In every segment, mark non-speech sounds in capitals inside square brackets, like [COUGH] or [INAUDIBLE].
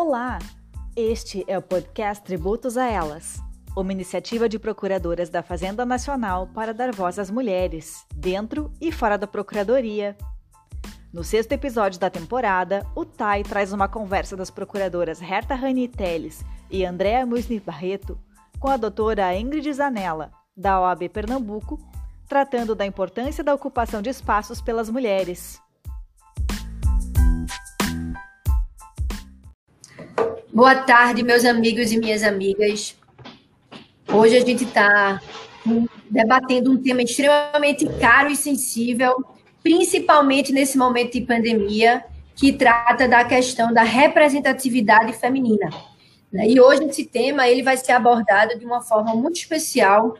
Olá! Este é o podcast Tributos a Elas, uma iniciativa de procuradoras da Fazenda Nacional para dar voz às mulheres, dentro e fora da Procuradoria. No sexto episódio da temporada, o TAI traz uma conversa das procuradoras Herta Rani Teles e Andréa Musni Barreto com a doutora Ingrid Zanella, da OAB Pernambuco, tratando da importância da ocupação de espaços pelas mulheres. Boa tarde, meus amigos e minhas amigas. Hoje a gente está debatendo um tema extremamente caro e sensível, principalmente nesse momento de pandemia, que trata da questão da representatividade feminina. Né? E hoje esse tema ele vai ser abordado de uma forma muito especial,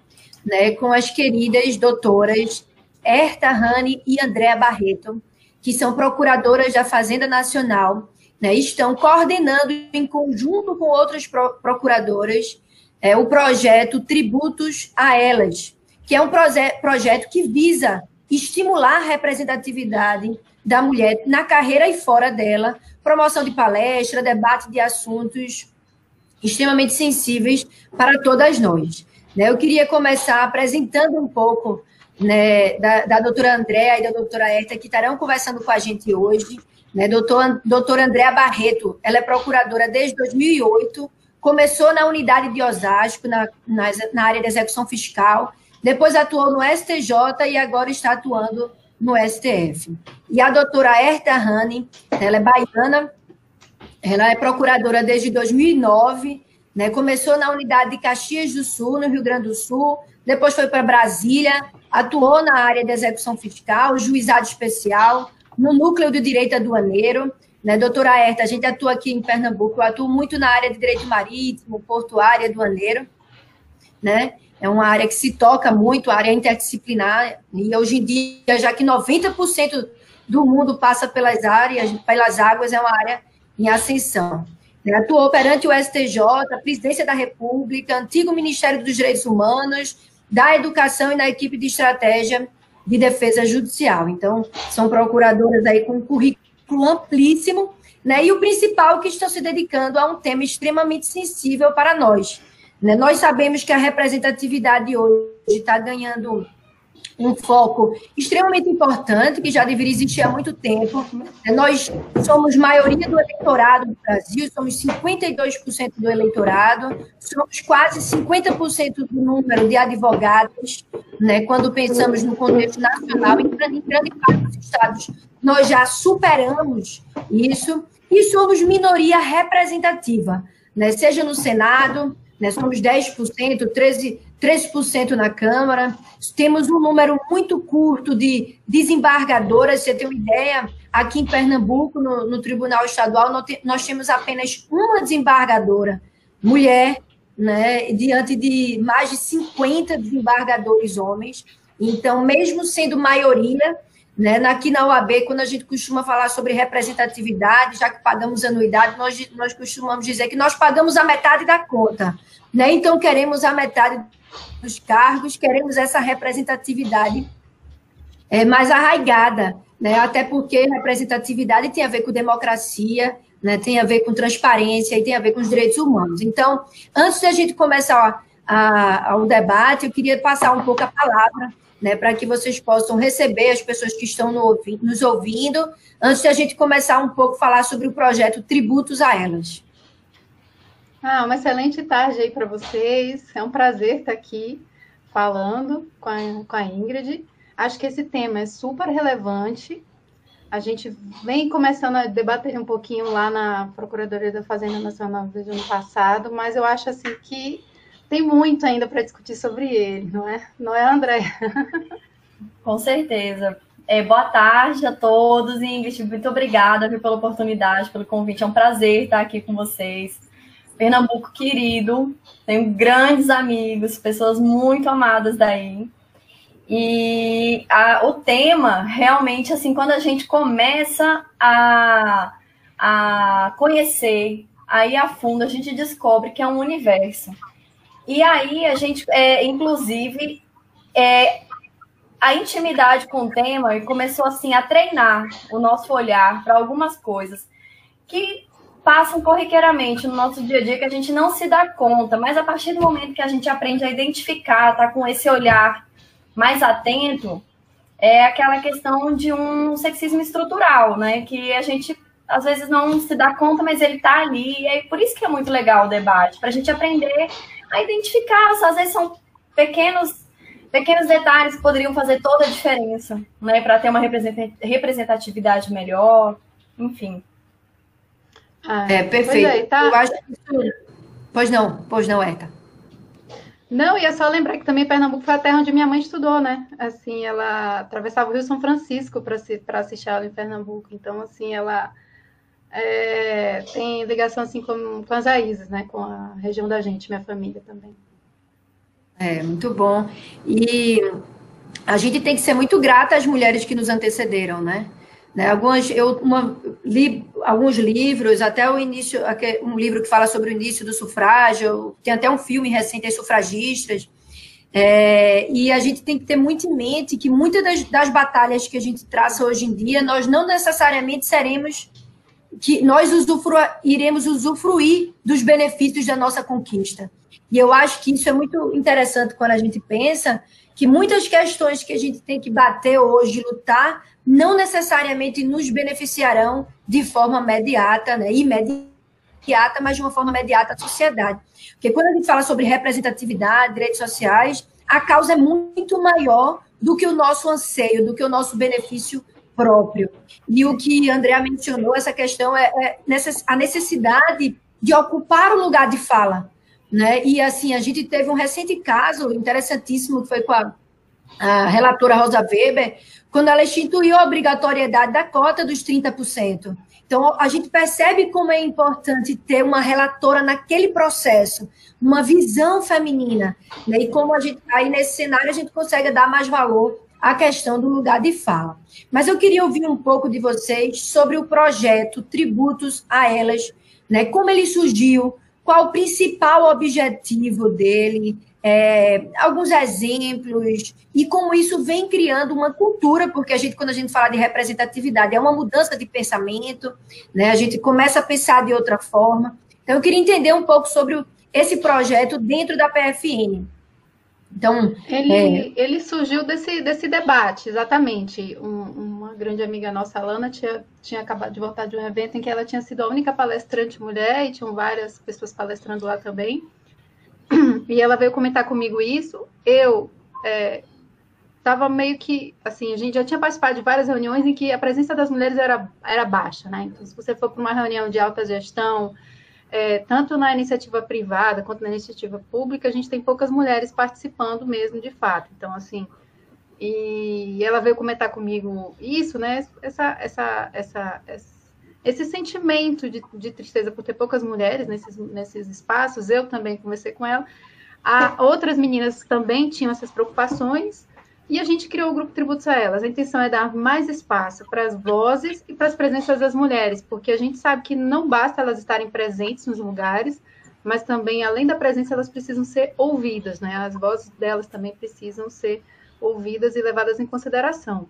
né, com as queridas doutoras Erta Rani e Andréa Barreto, que são procuradoras da Fazenda Nacional né, estão coordenando em conjunto com outras procuradoras é, o projeto Tributos a Elas, que é um proje projeto que visa estimular a representatividade da mulher na carreira e fora dela, promoção de palestra, debate de assuntos extremamente sensíveis para todas nós. Né? Eu queria começar apresentando um pouco né, da, da doutora Andréa e da doutora Erta, que estarão conversando com a gente hoje. Né? Doutor, doutora Andréa Barreto, ela é procuradora desde 2008, começou na unidade de Osasco, na, na, na área de execução fiscal, depois atuou no STJ e agora está atuando no STF. E a doutora Erta Rani, ela é baiana, ela é procuradora desde 2009, né? começou na unidade de Caxias do Sul, no Rio Grande do Sul, depois foi para Brasília, atuou na área de execução fiscal, juizado especial, no núcleo do direito aduaneiro. Né, doutora Herta, a gente atua aqui em Pernambuco, eu atuo muito na área de direito marítimo, portuário, aduaneiro, né? É uma área que se toca muito, área interdisciplinar, e hoje em dia, já que 90% do mundo passa pelas áreas, pelas águas, é uma área em ascensão. Né, atuou perante o STJ, a Presidência da República, antigo Ministério dos Direitos Humanos, da Educação e na equipe de estratégia de defesa judicial. Então, são procuradoras aí com currículo amplíssimo, né? E o principal que estão se dedicando a um tema extremamente sensível para nós. Né? Nós sabemos que a representatividade hoje está ganhando um foco extremamente importante, que já deveria existir há muito tempo. Nós somos maioria do eleitorado do Brasil, somos 52% do eleitorado, somos quase 50% do número de advogados, né? quando pensamos no contexto nacional, em grande, em grande parte dos estados, nós já superamos isso, e somos minoria representativa, né? seja no Senado, né? somos 10%, 13%, 13% na Câmara. Temos um número muito curto de desembargadoras. Você tem uma ideia? Aqui em Pernambuco, no, no Tribunal Estadual, nós temos apenas uma desembargadora, mulher, né, diante de mais de 50 desembargadores homens. Então, mesmo sendo maioria, né, aqui na UAB, quando a gente costuma falar sobre representatividade, já que pagamos anuidade, nós, nós costumamos dizer que nós pagamos a metade da conta. Né? Então, queremos a metade dos cargos, queremos essa representatividade é, mais arraigada, né? até porque representatividade tem a ver com democracia, né? tem a ver com transparência e tem a ver com os direitos humanos. Então, antes da gente começar o debate, eu queria passar um pouco a palavra né, para que vocês possam receber as pessoas que estão no, nos ouvindo, antes da gente começar um pouco a falar sobre o projeto Tributos a Elas. Ah, uma excelente tarde aí para vocês. É um prazer estar aqui falando com a, com a Ingrid. Acho que esse tema é super relevante. A gente vem começando a debater um pouquinho lá na Procuradoria da Fazenda Nacional desde ano passado, mas eu acho assim que tem muito ainda para discutir sobre ele, não é? Não é, André? [LAUGHS] Com certeza. É, boa tarde a todos, Ingrid. Muito obrigada pela oportunidade, pelo convite. É um prazer estar aqui com vocês. Pernambuco querido, tenho grandes amigos, pessoas muito amadas daí. E a, o tema, realmente, assim, quando a gente começa a, a conhecer, aí a fundo, a gente descobre que é um universo. E aí a gente, é, inclusive, é, a intimidade com o tema começou assim a treinar o nosso olhar para algumas coisas que passam corriqueiramente no nosso dia a dia que a gente não se dá conta, mas a partir do momento que a gente aprende a identificar, tá com esse olhar mais atento, é aquela questão de um sexismo estrutural, né? Que a gente às vezes não se dá conta, mas ele tá ali. E é por isso que é muito legal o debate, para a gente aprender a identificar. Às vezes são pequenos pequenos detalhes que poderiam fazer toda a diferença, né? Para ter uma representatividade melhor, enfim. É, perfeito. É, tá? Eu acho que isso... Pois não, pois não, Eta. Não, e é só lembrar que também Pernambuco foi a terra onde minha mãe estudou, né? Assim, ela atravessava o Rio São Francisco para assistir aula em Pernambuco. Então, assim, ela é, tem ligação assim com, com as raízes, né? Com a região da gente, minha família também. É, muito bom. E a gente tem que ser muito grata às mulheres que nos antecederam, né? Né? Algumas, eu uma, li alguns livros, até o início, um livro que fala sobre o início do sufrágio, tem até um filme recente, As Sufragistas, é, e a gente tem que ter muito em mente que muitas das, das, batalhas que a gente traça hoje em dia, nós não necessariamente seremos, que nós usufru, iremos usufruir dos benefícios da nossa conquista. E eu acho que isso é muito interessante quando a gente pensa que muitas questões que a gente tem que bater hoje, lutar, não necessariamente nos beneficiarão de forma imediata, né? imediata, mas de uma forma imediata à sociedade. Porque quando a gente fala sobre representatividade, direitos sociais, a causa é muito maior do que o nosso anseio, do que o nosso benefício próprio. E o que Andrea mencionou, essa questão é, é a necessidade de ocupar o lugar de fala. Né? E assim, a gente teve um recente caso interessantíssimo que foi com a, a relatora Rosa Weber, quando ela instituiu a obrigatoriedade da cota dos 30%. Então, a gente percebe como é importante ter uma relatora naquele processo, uma visão feminina, né? e como a gente, aí nesse cenário a gente consegue dar mais valor à questão do lugar de fala. Mas eu queria ouvir um pouco de vocês sobre o projeto Tributos a Elas, né? como ele surgiu, qual o principal objetivo dele, é, alguns exemplos e como isso vem criando uma cultura, porque a gente, quando a gente fala de representatividade, é uma mudança de pensamento, né? A gente começa a pensar de outra forma. Então, eu queria entender um pouco sobre o, esse projeto dentro da PFN. Então, ele, é... ele surgiu desse, desse debate, exatamente. Um, uma grande amiga nossa, Alana, tinha, tinha acabado de voltar de um evento em que ela tinha sido a única palestrante mulher e tinham várias pessoas palestrando lá também. E ela veio comentar comigo isso. Eu estava é, meio que, assim, a gente já tinha participado de várias reuniões em que a presença das mulheres era, era baixa, né? Então, se você for para uma reunião de alta gestão, é, tanto na iniciativa privada quanto na iniciativa pública, a gente tem poucas mulheres participando mesmo, de fato. Então, assim, e ela veio comentar comigo isso, né? Essa, essa, essa, essa esse sentimento de, de, tristeza por ter poucas mulheres nesses, nesses espaços, eu também conversei com ela. Outras meninas também tinham essas preocupações, e a gente criou o grupo Tributos a Elas. A intenção é dar mais espaço para as vozes e para as presenças das mulheres, porque a gente sabe que não basta elas estarem presentes nos lugares, mas também, além da presença, elas precisam ser ouvidas, né? As vozes delas também precisam ser ouvidas e levadas em consideração.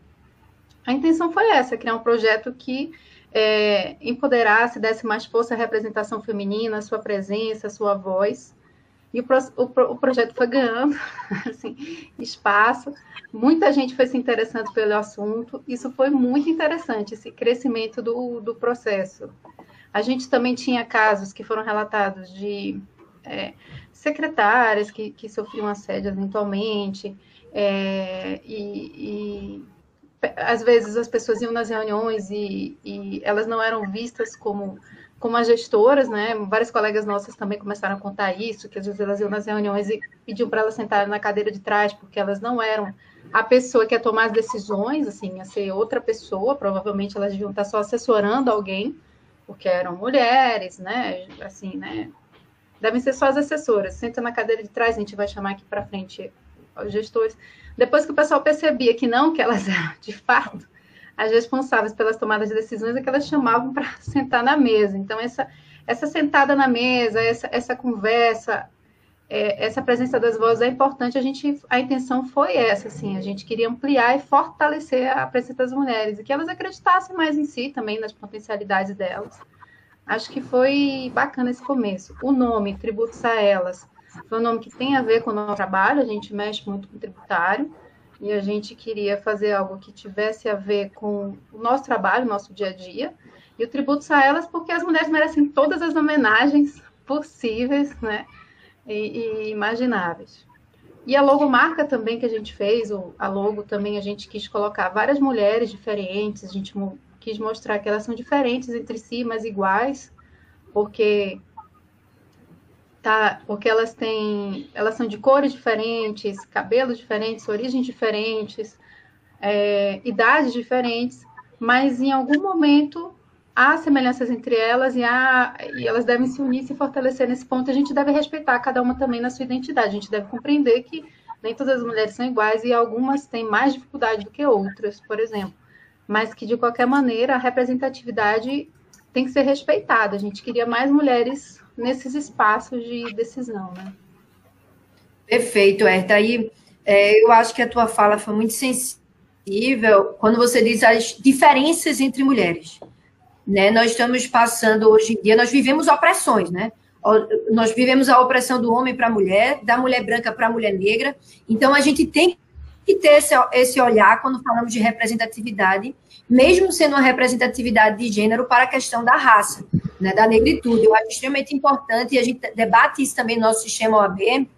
A intenção foi essa, criar um projeto que é, empoderasse, desse mais força à representação feminina, a sua presença, a sua voz. E o, o, o projeto foi ganhando [LAUGHS] assim, espaço, muita gente foi se interessando pelo assunto, isso foi muito interessante, esse crescimento do, do processo. A gente também tinha casos que foram relatados de é, secretárias que, que sofriam assédio eventualmente, é, e, e às vezes as pessoas iam nas reuniões e, e, elas não eram vistas como, como as gestoras, né? Várias colegas nossas também começaram a contar isso, que às vezes elas iam nas reuniões e pediam para elas sentarem na cadeira de trás, porque elas não eram a pessoa que ia tomar as decisões, assim, ia ser outra pessoa, provavelmente elas deviam estar só assessorando alguém, porque eram mulheres, né? Assim, né? Devem ser só as assessoras. Senta na cadeira de trás, a gente vai chamar aqui para frente os gestores. Depois que o pessoal percebia que não, que elas eram de fato as responsáveis pelas tomadas de decisões, é que elas chamavam para [LAUGHS] sentar na mesa. Então, essa, essa sentada na mesa, essa, essa conversa, é, essa presença das vozes é importante. A gente, a intenção foi essa, assim, a gente queria ampliar e fortalecer a presença das mulheres e que elas acreditassem mais em si também, nas potencialidades delas. acho que foi bacana esse começo. O nome, Tributos a Elas, foi um nome que tem a ver com o nosso trabalho, a gente mexe muito com tributário, e a gente queria fazer algo que tivesse a ver com o nosso trabalho, o nosso dia a dia, e o Tributos a Elas, porque as mulheres merecem todas as homenagens possíveis, né, e, e imagináveis. E a logomarca também que a gente fez, a logo também a gente quis colocar várias mulheres diferentes, a gente quis mostrar que elas são diferentes entre si, mas iguais, porque tá, porque elas têm, elas são de cores diferentes, cabelos diferentes, origens diferentes, é, idades diferentes, mas em algum momento há semelhanças entre elas e, há, e elas devem se unir, se fortalecer nesse ponto. A gente deve respeitar cada uma também na sua identidade. A gente deve compreender que nem todas as mulheres são iguais e algumas têm mais dificuldade do que outras, por exemplo. Mas que, de qualquer maneira, a representatividade tem que ser respeitada. A gente queria mais mulheres nesses espaços de decisão, né? Perfeito, Herta. Aí, é, eu acho que a tua fala foi muito sensível quando você diz as diferenças entre mulheres. Né? Nós estamos passando hoje em dia, nós vivemos opressões, né? Nós vivemos a opressão do homem para a mulher, da mulher branca para a mulher negra. Então a gente tem que ter esse, esse olhar quando falamos de representatividade, mesmo sendo uma representatividade de gênero para a questão da raça, né, da negritude. Eu acho extremamente importante, e a gente debate isso também no nosso sistema OAB,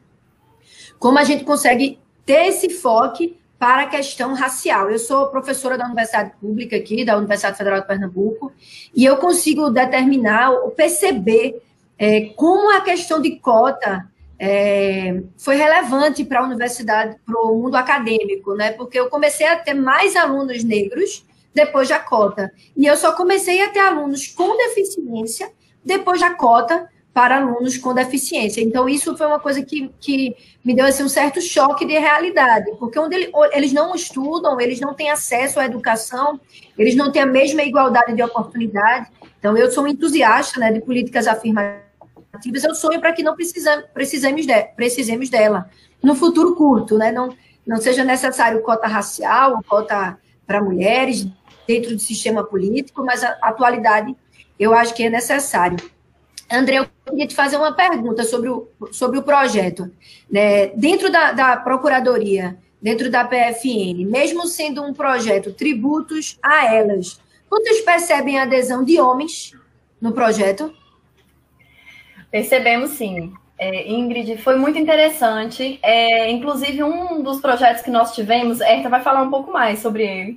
como a gente consegue ter esse foco para a questão racial. Eu sou professora da Universidade Pública aqui, da Universidade Federal de Pernambuco, e eu consigo determinar perceber é, como a questão de cota é, foi relevante para a universidade, para o mundo acadêmico, né? Porque eu comecei a ter mais alunos negros depois da cota. E eu só comecei a ter alunos com deficiência depois da cota, para alunos com deficiência. Então, isso foi uma coisa que, que me deu assim, um certo choque de realidade, porque onde ele, eles não estudam, eles não têm acesso à educação, eles não têm a mesma igualdade de oportunidade. Então, eu sou um entusiasta né, de políticas afirmativas, eu sonho para que não precisa, precisemos, de, precisemos dela no futuro curto, né? não, não seja necessário cota racial, cota para mulheres dentro do sistema político, mas a atualidade eu acho que é necessário. André, eu queria te fazer uma pergunta sobre o, sobre o projeto. Né? Dentro da, da Procuradoria, dentro da PFN, mesmo sendo um projeto tributos a elas, vocês percebem a adesão de homens no projeto? Percebemos sim. É, Ingrid, foi muito interessante. É, inclusive, um dos projetos que nós tivemos, Erta vai falar um pouco mais sobre ele.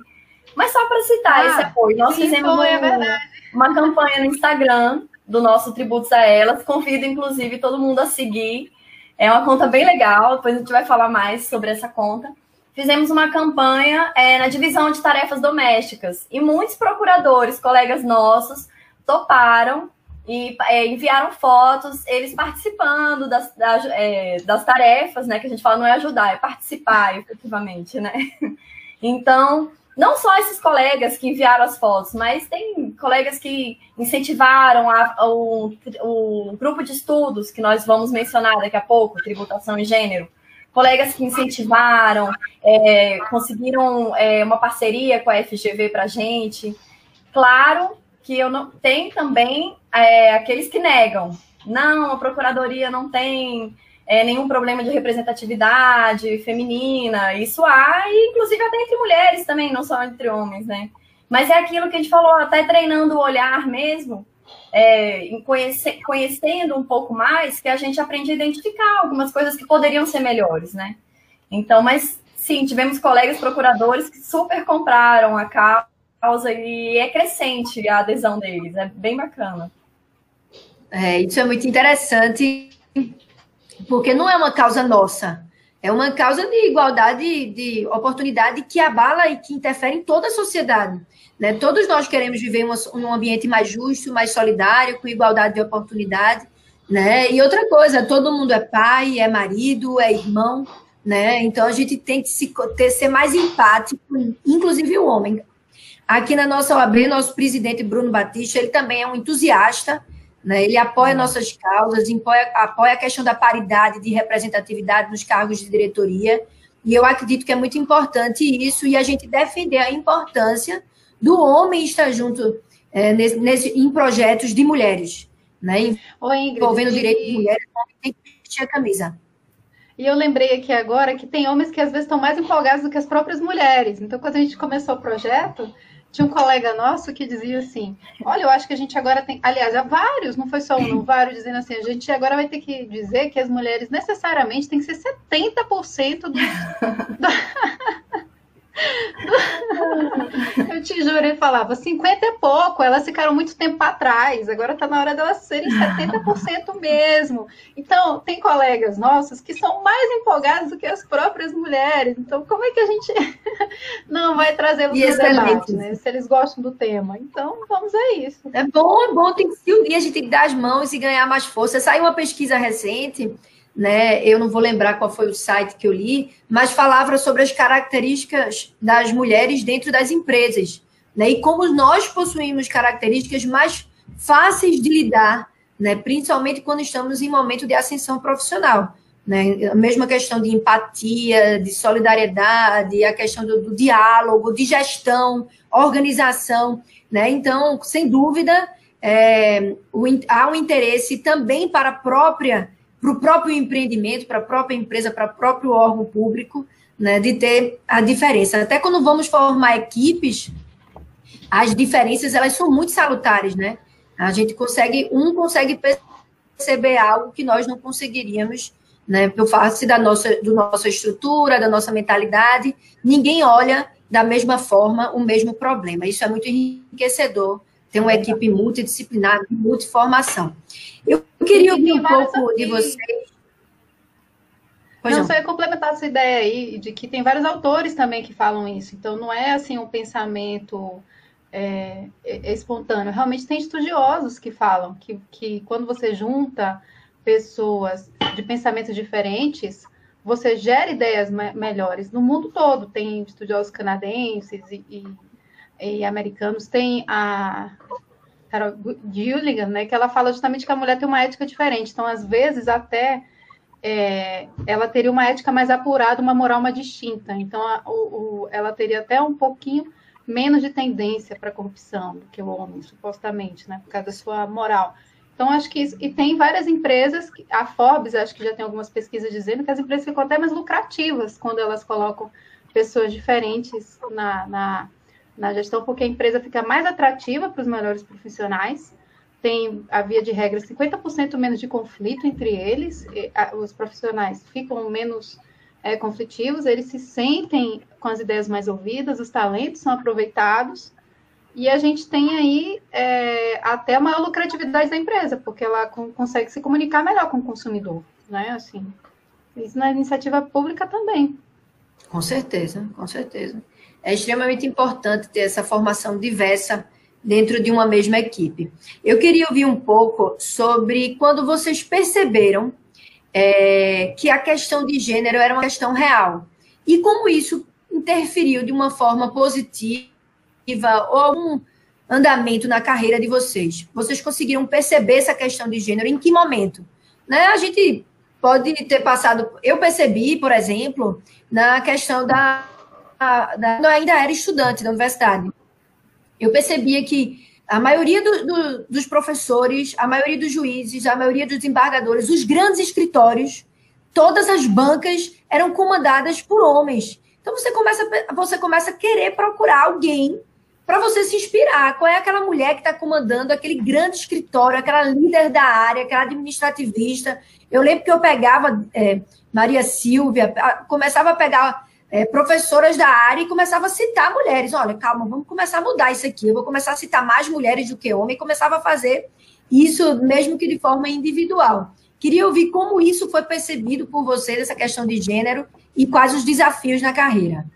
Mas só para citar ah, esse apoio, nós fizemos foi, um, é uma campanha no Instagram do nosso Tributos a Elas. Convido, inclusive, todo mundo a seguir. É uma conta bem legal, depois a gente vai falar mais sobre essa conta. Fizemos uma campanha é, na divisão de tarefas domésticas e muitos procuradores, colegas nossos, toparam e é, enviaram fotos, eles participando das, das, é, das tarefas, né? Que a gente fala não é ajudar, é participar efetivamente, né? [LAUGHS] Então, não só esses colegas que enviaram as fotos, mas tem colegas que incentivaram a, a, o, o, grupo de estudos que nós vamos mencionar daqui a pouco, tributação e gênero. Colegas que incentivaram, é, conseguiram é, uma parceria com a FGV para a gente. Claro que eu não tem também é, aqueles que negam. Não, a procuradoria não tem é, nenhum problema de representatividade feminina. Isso há, e inclusive até entre mulheres também, não só entre homens, né? Mas é aquilo que a gente falou, até treinando o olhar mesmo, é, conhece, conhecendo um pouco mais, que a gente aprende a identificar algumas coisas que poderiam ser melhores, né? Então, mas sim, tivemos colegas procuradores que super compraram a causa e é crescente a adesão deles, é bem bacana. É, isso é muito interessante porque não é uma causa nossa, é uma causa de igualdade de oportunidade que abala e que interfere em toda a sociedade. Né? Todos nós queremos viver um ambiente mais justo, mais solidário, com igualdade de oportunidade. Né? E outra coisa, todo mundo é pai, é marido, é irmão, né? Então a gente tem que se, ter, ser mais empático, inclusive o homem. Aqui na nossa OAB, nosso presidente Bruno Batista, ele também é um entusiasta né? Ele apoia nossas causas, apoia, apoia a questão da paridade de representatividade nos cargos de diretoria. E eu acredito que é muito importante isso e a gente defender a importância do homem estar junto é, nesse, nesse, em projetos de mulheres, né? envolvendo o direito de mulheres, tem que vestir a camisa. E eu lembrei aqui agora que tem homens que às vezes estão mais empolgados do que as próprias mulheres. Então, quando a gente começou o projeto, tinha um colega nosso que dizia assim: Olha, eu acho que a gente agora tem. Aliás, há vários, não foi só um, [CLEARS THROAT] vários dizendo assim: a gente agora vai ter que dizer que as mulheres necessariamente têm que ser 70% do. [LAUGHS] [LAUGHS] Eu te juro, ele falava, 50 é pouco, elas ficaram muito tempo para trás, agora está na hora delas serem 70% mesmo. Então, tem colegas nossos que são mais empolgados do que as próprias mulheres. Então, como é que a gente [LAUGHS] não vai trazer para o debate, né? Se eles gostam do tema. Então, vamos a isso. É bom, é bom, tem que se unir, a gente tem que dar as mãos e ganhar mais força. Saiu uma pesquisa recente né? Eu não vou lembrar qual foi o site que eu li, mas falava sobre as características das mulheres dentro das empresas, né? E como nós possuímos características mais fáceis de lidar, né? Principalmente quando estamos em momento de ascensão profissional, né? A mesma questão de empatia, de solidariedade, a questão do, do diálogo, de gestão, organização, né? Então, sem dúvida, é, o, há um interesse também para a própria para o próprio empreendimento, para a própria empresa, para o próprio órgão público, né, de ter a diferença. Até quando vamos formar equipes, as diferenças elas são muito salutares, né? A gente consegue, um consegue perceber algo que nós não conseguiríamos, né? Por face da nossa, do nossa estrutura, da nossa mentalidade, ninguém olha da mesma forma o mesmo problema. Isso é muito enriquecedor ter uma equipe multidisciplinar, multiformação. Eu queria ouvir um pouco de vocês. Pois não, não, só ia complementar essa ideia aí de que tem vários autores também que falam isso. Então, não é assim um pensamento é, é espontâneo. Realmente tem estudiosos que falam que, que quando você junta pessoas de pensamentos diferentes, você gera ideias melhores no mundo todo. Tem estudiosos canadenses e, e e americanos tem a Carol Gilligan, né, que ela fala justamente que a mulher tem uma ética diferente. Então, às vezes, até é, ela teria uma ética mais apurada, uma moral mais distinta. Então, a, o, o, ela teria até um pouquinho menos de tendência para corrupção do que o homem, supostamente, né, por causa da sua moral. Então, acho que isso. E tem várias empresas, a Forbes, acho que já tem algumas pesquisas dizendo que as empresas ficam até mais lucrativas quando elas colocam pessoas diferentes na, na na gestão, porque a empresa fica mais atrativa para os melhores profissionais, tem a via de regra 50% menos de conflito entre eles, os profissionais ficam menos é, conflitivos, eles se sentem com as ideias mais ouvidas, os talentos são aproveitados, e a gente tem aí é, até maior lucratividade da empresa, porque ela consegue se comunicar melhor com o consumidor, né? Assim, isso na iniciativa pública também. Com certeza, com certeza é extremamente importante ter essa formação diversa dentro de uma mesma equipe. Eu queria ouvir um pouco sobre quando vocês perceberam é, que a questão de gênero era uma questão real e como isso interferiu de uma forma positiva ou algum andamento na carreira de vocês. Vocês conseguiram perceber essa questão de gênero em que momento? Né? A gente pode ter passado. Eu percebi, por exemplo, na questão da da, eu ainda era estudante da universidade, eu percebia que a maioria do, do, dos professores, a maioria dos juízes, a maioria dos embargadores, os grandes escritórios, todas as bancas eram comandadas por homens. Então você começa, você começa a querer procurar alguém para você se inspirar. Qual é aquela mulher que está comandando aquele grande escritório, aquela líder da área, aquela administrativista? Eu lembro que eu pegava é, Maria Silvia, começava a pegar é, professoras da área e começava a citar mulheres. Olha, calma, vamos começar a mudar isso aqui. Eu vou começar a citar mais mulheres do que homens e começava a fazer isso, mesmo que de forma individual. Queria ouvir como isso foi percebido por vocês, essa questão de gênero, e quais os desafios na carreira.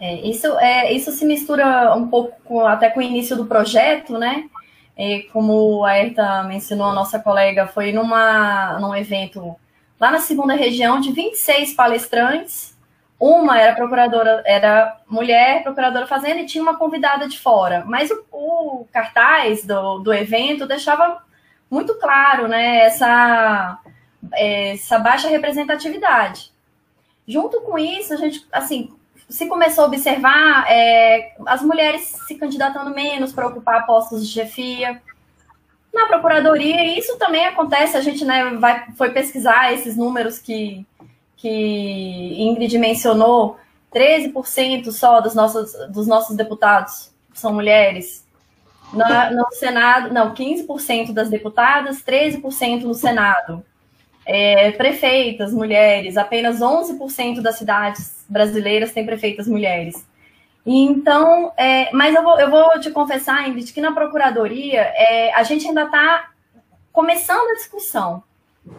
É, isso, é, isso se mistura um pouco com, até com o início do projeto, né? É, como a Erta mencionou, a nossa colega foi numa, num evento lá na segunda região de 26 palestrantes, uma era procuradora, era mulher procuradora fazenda e tinha uma convidada de fora. Mas o, o cartaz do, do evento deixava muito claro, né, essa, essa baixa representatividade. Junto com isso, a gente, assim, se começou a observar é, as mulheres se candidatando menos para ocupar postos de chefia. Na procuradoria, isso também acontece, a gente né, vai, foi pesquisar esses números que, que Ingrid mencionou, 13% só dos nossos, dos nossos deputados são mulheres. No, no Senado, não, 15% das deputadas, 13% no Senado. É, prefeitas, mulheres, apenas 11% das cidades brasileiras têm prefeitas mulheres. Então, é, mas eu vou, eu vou te confessar, Ingrid, que na Procuradoria é, a gente ainda está começando a discussão.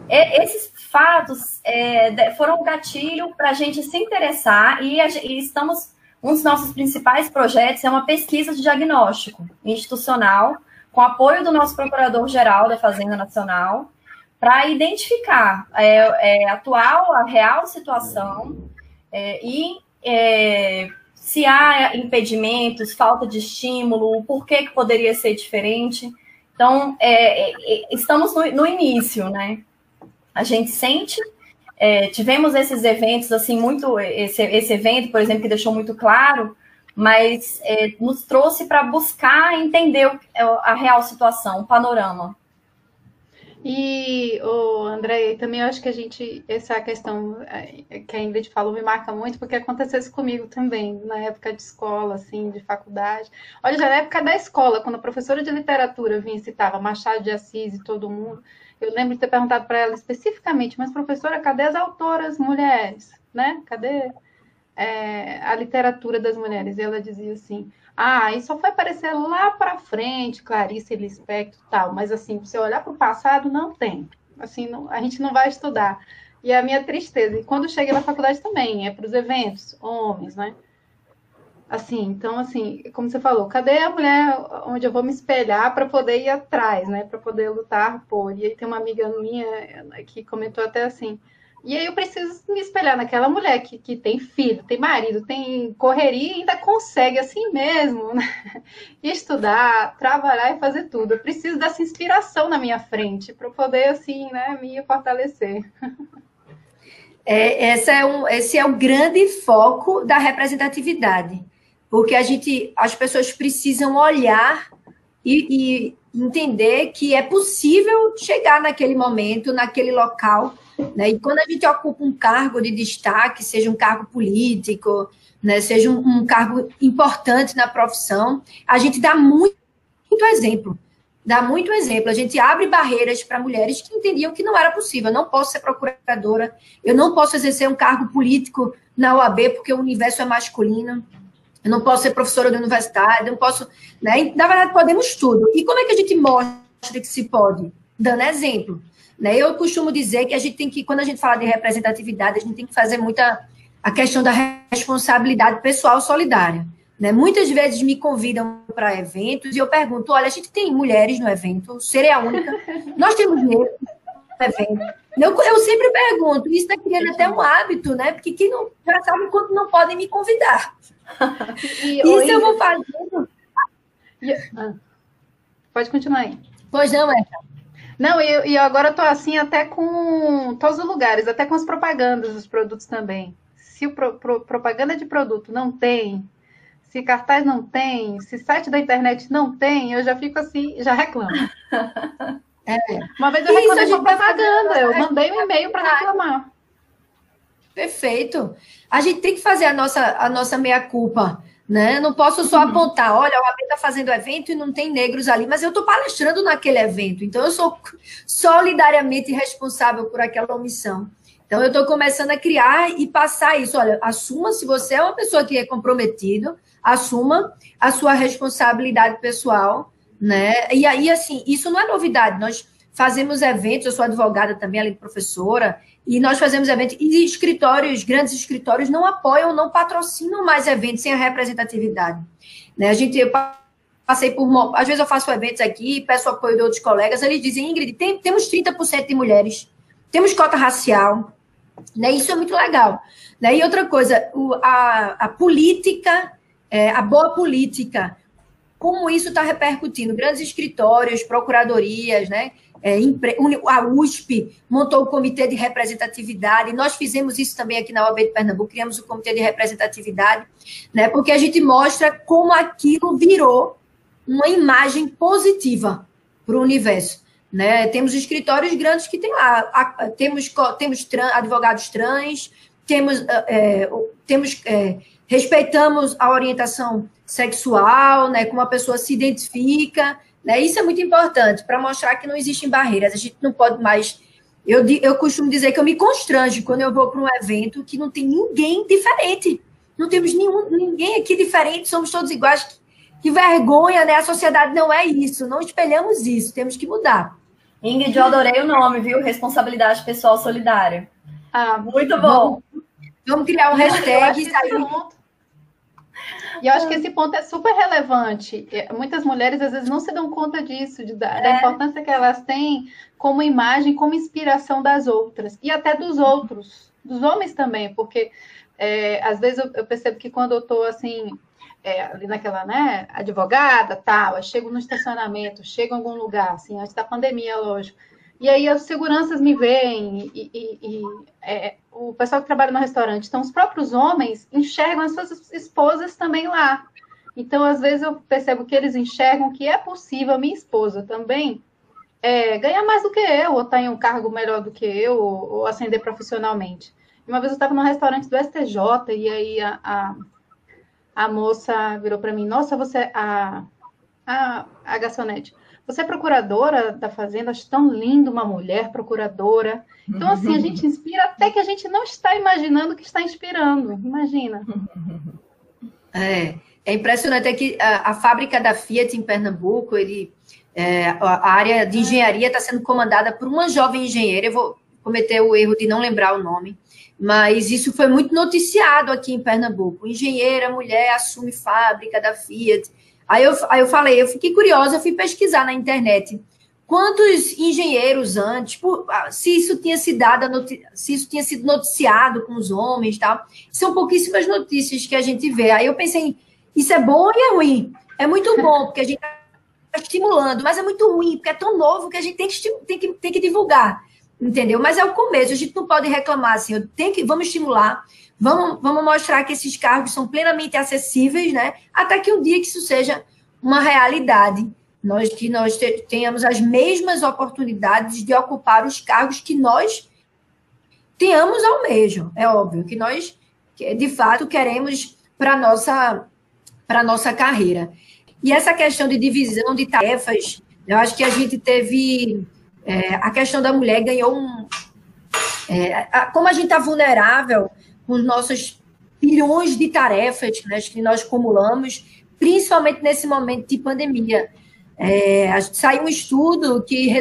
Esses fatos é, foram um gatilho para a gente se interessar e, a, e estamos. Um dos nossos principais projetos é uma pesquisa de diagnóstico institucional, com apoio do nosso Procurador-Geral da Fazenda Nacional, para identificar é, é, atual, a real situação é, e é, se há impedimentos, falta de estímulo, o porquê que poderia ser diferente. Então, é, é, estamos no, no, início, né? A gente sente, é, tivemos esses eventos, assim, muito, esse, esse evento, por exemplo, que deixou muito claro, mas é, nos trouxe para buscar entender a real situação, o panorama. E, o André, também eu acho que a gente, essa questão é, que a Ingrid falou me marca muito, porque aconteceu isso comigo também, na época de escola, assim, de faculdade. Olha, já na época da escola, quando a professora de literatura vinha e citava Machado de Assis e todo mundo, eu lembro de ter perguntado para ela especificamente, mas professora, cadê as autoras mulheres? Né? Cadê é, a literatura das mulheres? E ela dizia assim, ah, isso só foi aparecer lá para frente, Clarice Lispector tal, mas assim, você olhar para o passado, não tem. Assim, não, a gente não vai estudar. E a minha tristeza, e quando cheguei na faculdade também, é para os eventos, homens, né? Assim, então, assim, como você falou, cadê a mulher onde eu vou me espelhar para poder ir atrás, né? Para poder lutar por. E aí tem uma amiga minha que comentou até assim, e aí eu preciso me espelhar naquela mulher que, que tem filho, tem marido, tem correria e ainda consegue assim mesmo, né? [LAUGHS] Estudar, trabalhar e fazer tudo. Eu preciso dessa inspiração na minha frente para poder assim, né, me fortalecer. É, é um, esse é o grande foco da representatividade, porque a gente, as pessoas precisam olhar e, e entender que é possível chegar naquele momento, naquele local né? E quando a gente ocupa um cargo de destaque, seja um cargo político, né, seja um, um cargo importante na profissão, a gente dá muito, muito exemplo. Dá muito exemplo. A gente abre barreiras para mulheres que entendiam que não era possível. Eu não posso ser procuradora, eu não posso exercer um cargo político na OAB porque o universo é masculino. Eu não posso ser professora de universidade, não posso. Né? Na verdade, podemos tudo. E como é que a gente mostra que se pode? Dando exemplo. Né? Eu costumo dizer que a gente tem que, quando a gente fala de representatividade, a gente tem que fazer muita a questão da responsabilidade pessoal solidária. Né? Muitas vezes me convidam para eventos e eu pergunto: olha, a gente tem mulheres no evento, seria a única. Nós temos negros no evento. Eu, eu sempre pergunto, isso está criando até um hábito, né? Porque quem não já sabe quanto não podem me convidar. [LAUGHS] E, isso eu vou fazendo. Ah, pode continuar aí. Pois não, Essa. Não, e, e agora eu tô assim até com todos os lugares, até com as propagandas dos produtos também. Se o pro, pro, propaganda de produto não tem, se cartaz não tem, se site da internet não tem, eu já fico assim, já reclamo. É. [LAUGHS] Uma vez eu reclamei de propaganda, eu mandei um e-mail para reclamar. Perfeito. A gente tem que fazer a nossa, a nossa meia-culpa. Né? Não posso só uhum. apontar, olha, o AB está fazendo evento e não tem negros ali, mas eu estou palestrando naquele evento, então eu sou [LAUGHS] solidariamente responsável por aquela omissão. Então eu estou começando a criar e passar isso. Olha, assuma se você é uma pessoa que é comprometido, assuma a sua responsabilidade pessoal, né? E aí, assim, isso não é novidade. Nós fazemos eventos, eu sou advogada também, além de professora, e nós fazemos eventos, e escritórios, grandes escritórios, não apoiam, não patrocinam mais eventos sem a representatividade. Né? A gente, eu passei por. Às vezes eu faço eventos aqui, peço apoio de outros colegas, eles dizem, Ingrid, tem, temos 30% de mulheres, temos cota racial, né? Isso é muito legal. Né? E outra coisa, o, a, a política, é, a boa política, como isso está repercutindo? Grandes escritórios, procuradorias, né? É, a USP montou o comitê de representatividade, nós fizemos isso também aqui na OAB de Pernambuco, criamos o comitê de representatividade, né, porque a gente mostra como aquilo virou uma imagem positiva para o universo. Né? Temos escritórios grandes que tem lá, temos, temos trans, advogados trans, temos, é, temos é, respeitamos a orientação sexual, né, como a pessoa se identifica, né? Isso é muito importante para mostrar que não existem barreiras. A gente não pode mais. Eu, eu costumo dizer que eu me constranjo quando eu vou para um evento que não tem ninguém diferente. Não temos nenhum, ninguém aqui diferente, somos todos iguais. Que vergonha, né? A sociedade não é isso, não espelhamos isso, temos que mudar. Ingrid, eu adorei o nome, viu? Responsabilidade Pessoal Solidária. Ah, muito bom. Vamos, vamos criar um hashtag e sair. E eu acho que esse ponto é super relevante. Muitas mulheres às vezes não se dão conta disso, de, da, é. da, importância que elas têm como imagem, como inspiração das outras e até dos outros, dos homens também, porque é, às vezes eu, eu, percebo que quando eu estou assim é, ali naquela, né, advogada, tal, eu chego no estacionamento, chego em algum lugar, assim, antes da pandemia, lógico. E aí as seguranças me veem e, e, e é, o pessoal que trabalha no restaurante. Então, os próprios homens enxergam as suas esposas também lá. Então, às vezes, eu percebo que eles enxergam que é possível minha esposa também é, ganhar mais do que eu, ou estar tá em um cargo melhor do que eu, ou, ou ascender profissionalmente. Uma vez eu estava no restaurante do STJ, e aí a, a, a moça virou para mim: Nossa, você. A, a, a garçonete você é procuradora da Fazenda, acho tão lindo uma mulher procuradora. Então, assim, a gente inspira até que a gente não está imaginando que está inspirando. Imagina. [LAUGHS] É, é impressionante é que a, a fábrica da Fiat em Pernambuco, ele, é, a área de engenharia está sendo comandada por uma jovem engenheira. Eu vou cometer o erro de não lembrar o nome, mas isso foi muito noticiado aqui em Pernambuco. Engenheira, mulher, assume fábrica da Fiat. Aí eu, aí eu falei, eu fiquei curiosa, eu fui pesquisar na internet quantos engenheiros antes, por, ah, se isso tinha sido dado, se isso tinha sido noticiado com os homens, tal. São pouquíssimas notícias que a gente vê. Aí eu pensei, isso é bom e é ruim. É muito bom porque a gente está estimulando, mas é muito ruim porque é tão novo que a gente tem que, tem que, tem que divulgar, entendeu? Mas é o começo. A gente não pode reclamar assim. Eu tenho que, vamos estimular. Vamos, vamos mostrar que esses cargos são plenamente acessíveis, né? Até que um dia que isso seja uma realidade, nós que nós tenhamos as mesmas oportunidades de ocupar os cargos que nós tenhamos ao mesmo. É óbvio que nós, de fato, queremos para nossa para nossa carreira. E essa questão de divisão de tarefas, eu acho que a gente teve é, a questão da mulher ganhou um é, a, como a gente está vulnerável com nossas bilhões de tarefas né, que nós acumulamos, principalmente nesse momento de pandemia. É, saiu um estudo que,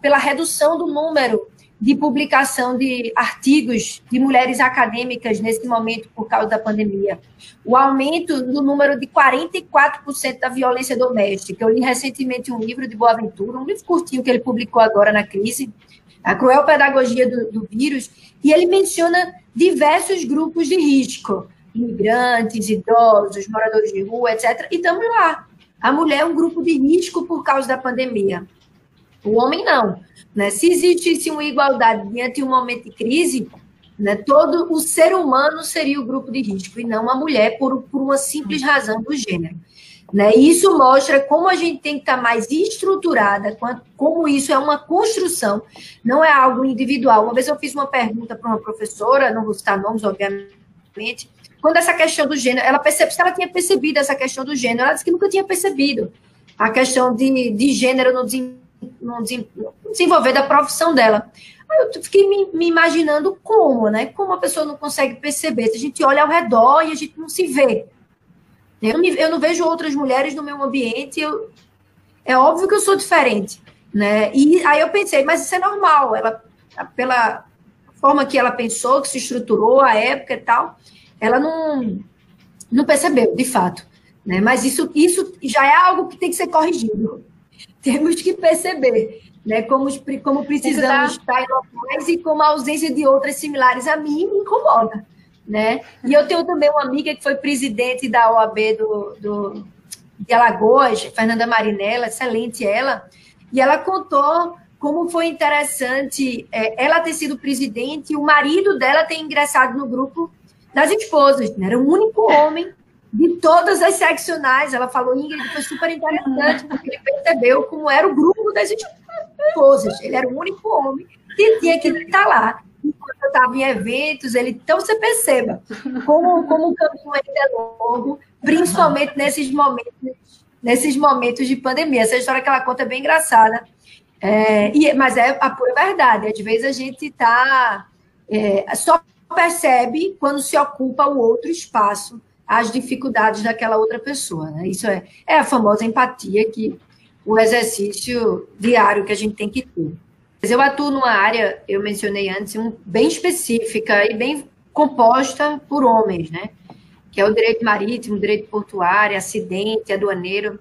pela redução do número de publicação de artigos de mulheres acadêmicas nesse momento por causa da pandemia, o aumento do número de 44% da violência doméstica. Eu li recentemente um livro de Boaventura, um livro curtinho que ele publicou agora na crise, A Cruel Pedagogia do, do Vírus, e ele menciona diversos grupos de risco, imigrantes, idosos, moradores de rua, etc. E estamos lá. A mulher é um grupo de risco por causa da pandemia. O homem não. Né? Se existisse uma igualdade diante de um momento de crise, né, todo o ser humano seria o grupo de risco e não a mulher por, por uma simples razão do gênero. Né? Isso mostra como a gente tem que estar mais estruturada, como isso é uma construção, não é algo individual. Uma vez eu fiz uma pergunta para uma professora, não vou citar nomes, obviamente, quando essa questão do gênero, ela percebe se ela tinha percebido essa questão do gênero, ela disse que nunca tinha percebido a questão de, de gênero no, no, desenvolver da profissão dela. Aí eu fiquei me, me, imaginando como, né? Como a pessoa não consegue perceber. Se a gente olha ao redor e a gente não se vê. Eu, me, eu não vejo outras mulheres no meu ambiente, eu, é óbvio que eu sou diferente, né? E aí eu pensei, mas isso é normal, ela, pela forma que ela pensou, que se estruturou, a época e tal, ela não, não percebeu, de fato. Né? Mas isso, isso já é algo que tem que ser corrigido. [LAUGHS] Temos que perceber né? como, como precisamos estar em locais e como a ausência de outras similares a mim me incomoda né? E eu tenho também uma amiga que foi presidente da OAB do, do, de Alagoas, Fernanda Marinella, excelente ela, e ela contou como foi interessante é, ela ter sido presidente e o marido dela ter ingressado no grupo das esposas. Né? Era o único homem de todas as seccionais. Ela falou, Ingrid, foi super interessante, porque ele percebeu como era o grupo das esposas. Ele era o único homem que tinha que estar lá. Enquanto eu estava em eventos, ele. Então você perceba como, como o caminho ainda é longo, principalmente nesses momentos, nesses momentos de pandemia. Essa história que ela conta é bem engraçada. É, e, mas é a pura verdade. Às vezes a gente está. É, só percebe quando se ocupa o outro espaço, as dificuldades daquela outra pessoa. Né? Isso é, é a famosa empatia que o exercício diário que a gente tem que ter. Eu atuo numa área, eu mencionei antes, um, bem específica e bem composta por homens, né? Que é o direito marítimo, direito portuário, acidente, aduaneiro.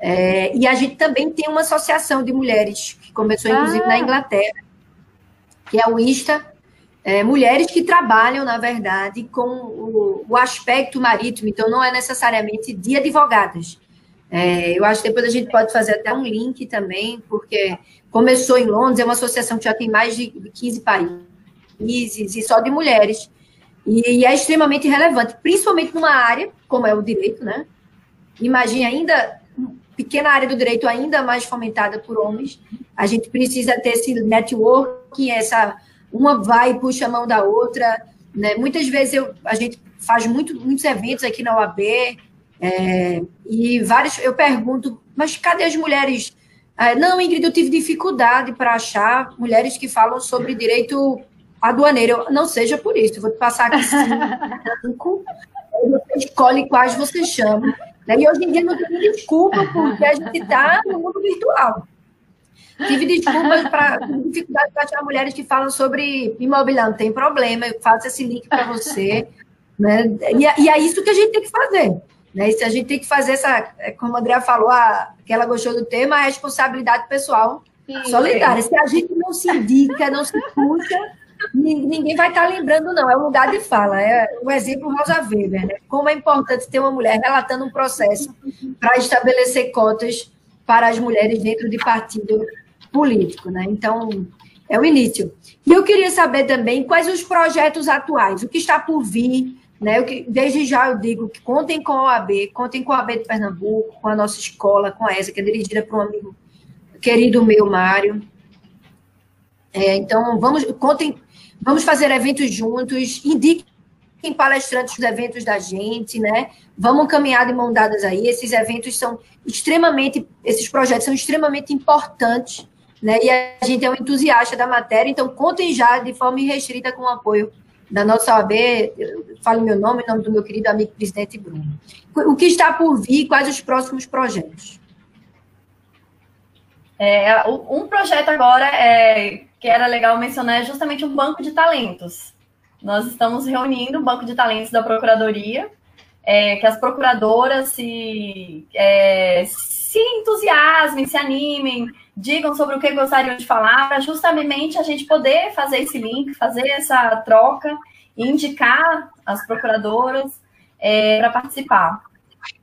É, e a gente também tem uma associação de mulheres, que começou inclusive ah. na Inglaterra, que é o ISTA, é, mulheres que trabalham, na verdade, com o, o, aspecto marítimo, então não é necessariamente de advogadas. É, eu acho que depois a gente pode fazer até um link também, porque começou em Londres, é uma associação que já tem mais de 15 países e só de mulheres. E, e é extremamente relevante, principalmente numa área como é o direito, né? Imagine ainda pequena área do direito ainda mais fomentada por homens, a gente precisa ter esse networking, essa uma vai e puxa a mão da outra, né? Muitas vezes eu, a gente faz muito, muitos eventos aqui na OAB é, e vários eu pergunto, mas cadê as mulheres? É, não, Ingrid, eu tive dificuldade para achar mulheres que falam sobre direito aduaneiro. Não seja por isso, eu vou te passar aqui cinco, você escolhe quais você chama. Né? E hoje em dia não tem desculpa, porque a gente está no mundo virtual. Tive desculpas para dificuldade para achar mulheres que falam sobre imobiliário. Não tem problema, eu faço esse link para você. Né? E, é, e, é isso que a gente tem que fazer. Né? E a gente tem que fazer essa, é, como a Andrea falou, a, que ela gostou do tema, a responsabilidade pessoal Sim, solidária. Se a gente não se indica, não se puxa, ninguém vai estar lembrando, não. É um lugar de fala. É o exemplo Rosa Weber, né? Como é importante ter uma mulher relatando um processo para estabelecer cotas para as mulheres dentro de partido político, né? Então, é o início. E eu queria saber também quais os projetos atuais, o que está por vir, né? Eu, desde já eu digo que contem com a OAB, contem com a OAB de Pernambuco, com a nossa escola, com a ESA, que é dirigida por um amigo querido meu, Mário. É, então, vamos, contem Vamos fazer eventos juntos, indiquem palestrantes dos eventos da gente, né? Vamos caminhar de mão dadas aí. Esses eventos são extremamente, esses projetos são extremamente importantes, né? E a gente é um entusiasta da matéria, então contem já de forma irrestrita com o apoio da nossa OAB, falo meu nome, em nome do meu querido amigo presidente Bruno. O que está por vir, quais os próximos projetos? É, um projeto agora é, que era legal mencionar é justamente um banco de talentos. Nós estamos reunindo o banco de talentos da Procuradoria, é, que as procuradoras se, é, se entusiasmem, se animem, digam sobre o que gostariam de falar, para justamente a gente poder fazer esse link, fazer essa troca e indicar as procuradoras é, para participar.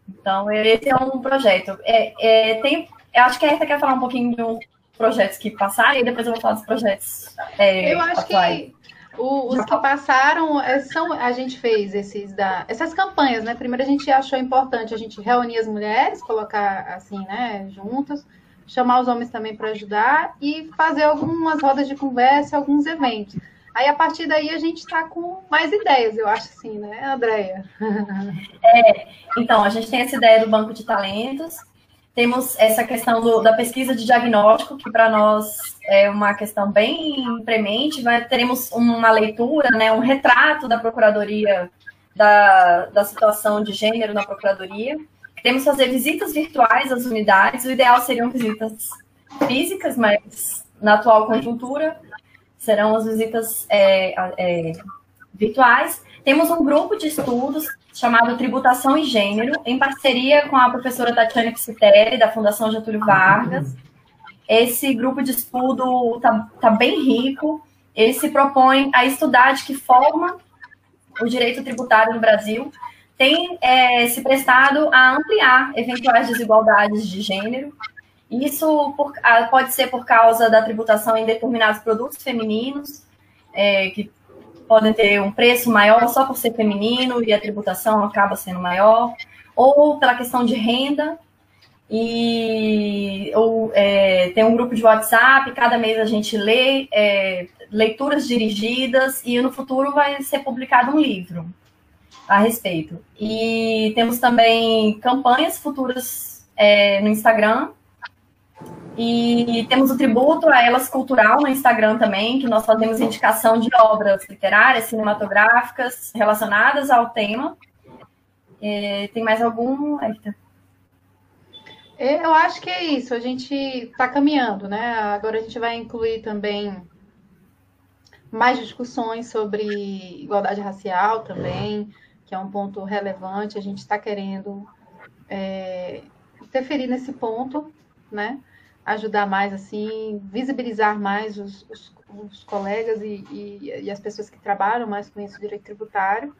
Então, esse é um projeto. É, é, tem eu acho que a Rita quer falar um pouquinho de um projetos que passaram e depois eu vou falar dos projetos. É, eu acho atuais. que o, os que passaram é, são a gente fez esses da essas campanhas, né? Primeiro a gente achou importante a gente reunir as mulheres, colocar assim, né, juntas, chamar os homens também para ajudar e fazer algumas rodas de conversa, alguns eventos. Aí a partir daí a gente está com mais ideias, eu acho assim, né, Andréia? [LAUGHS] É, então, a gente tem essa ideia do banco de talentos, temos essa questão do, da pesquisa de diagnóstico, que para nós é uma questão bem premente. Vai, teremos uma leitura, né, um retrato da Procuradoria, da, da situação de gênero na Procuradoria. Queremos fazer visitas virtuais às unidades. O ideal seriam visitas físicas, mas na atual conjuntura serão as visitas é, é, virtuais. Temos um grupo de estudos chamado Tributação e Gênero, em parceria com a professora Tatiana Psiteri, da Fundação Getúlio Vargas. Esse grupo de estudo está tá bem rico. Ele se propõe a estudar de que forma o direito tributário no Brasil tem é, se prestado a ampliar eventuais desigualdades de gênero. Isso por, pode ser por causa da tributação em determinados produtos femininos, é, que podem ter um preço maior só por ser feminino e a tributação acaba sendo maior, ou pela questão de renda, e ou, é, tem um grupo de WhatsApp, cada mês a gente lê é, leituras dirigidas e no futuro vai ser publicado um livro a respeito. E temos também campanhas futuras é, no Instagram. E temos o tributo a Elas Cultural no Instagram também, que nós fazemos indicação de obras literárias, cinematográficas relacionadas ao tema. É, tem mais algum? É, eu acho que é isso. A gente está caminhando, né? Agora a gente vai incluir também mais discussões sobre igualdade racial também, que é um ponto relevante. A gente está querendo é, interferir nesse ponto, né? Ajudar mais, assim, visibilizar mais os, os, os colegas e, e, e, as pessoas que trabalham mais com isso, direito tributário.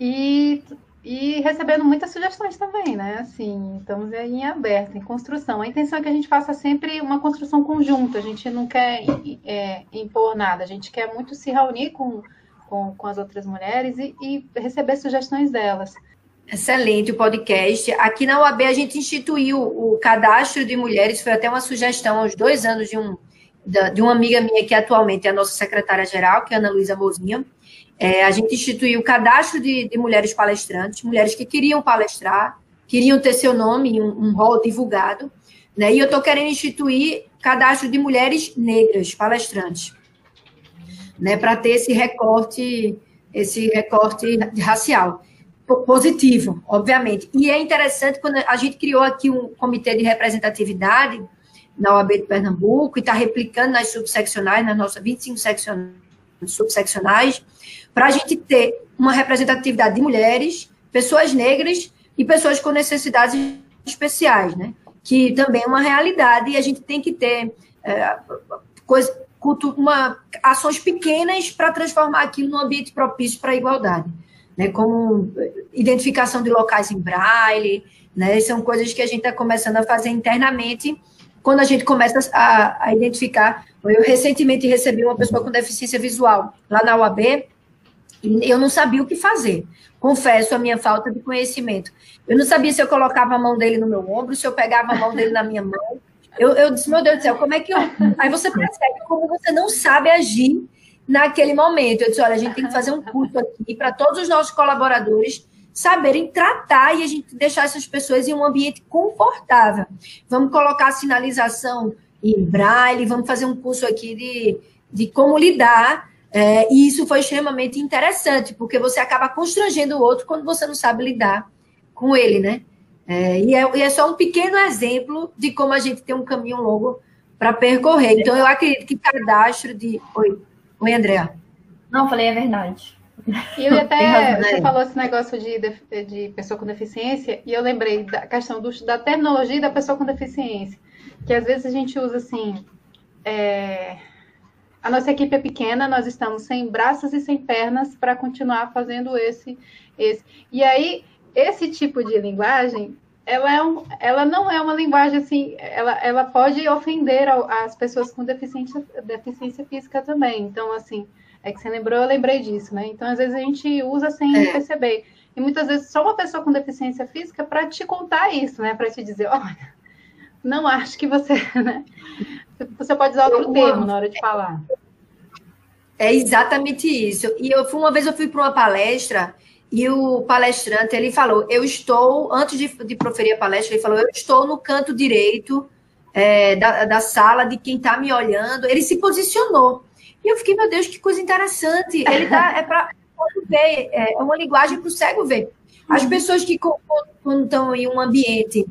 E e recebendo muitas sugestões também, né? Assim, estamos aí em aberto, em construção. A intenção é que a gente faça sempre uma construção conjunta, a gente não quer é, impor nada, a gente quer muito se reunir com, com, com as outras mulheres e, e, receber sugestões delas. Excelente o podcast. Aqui na UAB a gente instituiu o cadastro de mulheres, foi até uma sugestão uns dois anos de, um, de uma amiga minha que atualmente é a nossa secretária-geral, que é Ana Luísa Mozinha é, a gente instituiu o cadastro de, de, mulheres palestrantes, mulheres que queriam palestrar, queriam ter seu nome, um, um rol divulgado, né? E eu estou querendo instituir cadastro de mulheres negras palestrantes, né? Para ter esse recorte, esse recorte racial positivo, obviamente. E é interessante quando a gente criou aqui um comitê de representatividade na OAB de Pernambuco e está replicando nas subseccionais, nas nossas 25 seccionais, subseccionais, para a gente ter uma representatividade de mulheres, pessoas negras e pessoas com necessidades especiais, né? Que também é uma realidade e a gente tem que ter é, uma, ações pequenas para transformar aquilo num ambiente propício para a igualdade, né? Como identificação de locais em braille, né? São coisas que a gente está começando a fazer internamente quando a gente começa a, a identificar. Eu recentemente recebi uma pessoa com deficiência visual lá na UAB eu não sabia o que fazer. Confesso a minha falta de conhecimento. Eu não sabia se eu colocava a mão dele no meu ombro, se eu pegava a mão dele na minha mão. Eu, eu disse, meu Deus do céu, como é que eu. Aí você percebe como você não sabe agir naquele momento. Eu disse, olha, a gente tem que fazer um curso aqui para todos os nossos colaboradores saberem tratar e a gente deixar essas pessoas em um ambiente confortável. Vamos colocar sinalização em braille, vamos fazer um curso aqui de, de como lidar é, e isso foi extremamente interessante, porque você acaba constrangendo o outro quando você não sabe lidar com ele, né? É, e, é, e, é, só um pequeno exemplo de como a gente tem um caminho longo para percorrer. Então, eu acredito que cadastro de. Oi, Oi Andréa. Não, falei a verdade. E eu [LAUGHS] até, você falou esse negócio de, de, de, pessoa com deficiência, e eu lembrei da questão do, da terminologia da pessoa com deficiência, que às vezes a gente usa assim, é, a nossa equipe é pequena, nós estamos sem braços e sem pernas para continuar fazendo esse, esse. E aí, esse tipo de linguagem, ela, é um, ela não é uma linguagem assim, ela, ela pode ofender as pessoas com deficiência, deficiência física também. Então, assim, é que você lembrou, eu lembrei disso, né? Então, às vezes a gente usa sem é. perceber. E muitas vezes só uma pessoa com deficiência física para te contar isso, né? Para te dizer, olha, não acho que você, [LAUGHS] né? Você pode usar outro termo na hora de falar. É exatamente isso. E eu fui uma vez eu fui para uma palestra e o palestrante ele falou: eu estou antes de, de proferir a palestra ele falou: eu estou no canto direito é, da, da sala de quem está me olhando. Ele se posicionou e eu fiquei meu Deus que coisa interessante. Ele dá é para ver é, é uma linguagem para o cego ver. As uhum. pessoas que quando estão em um ambiente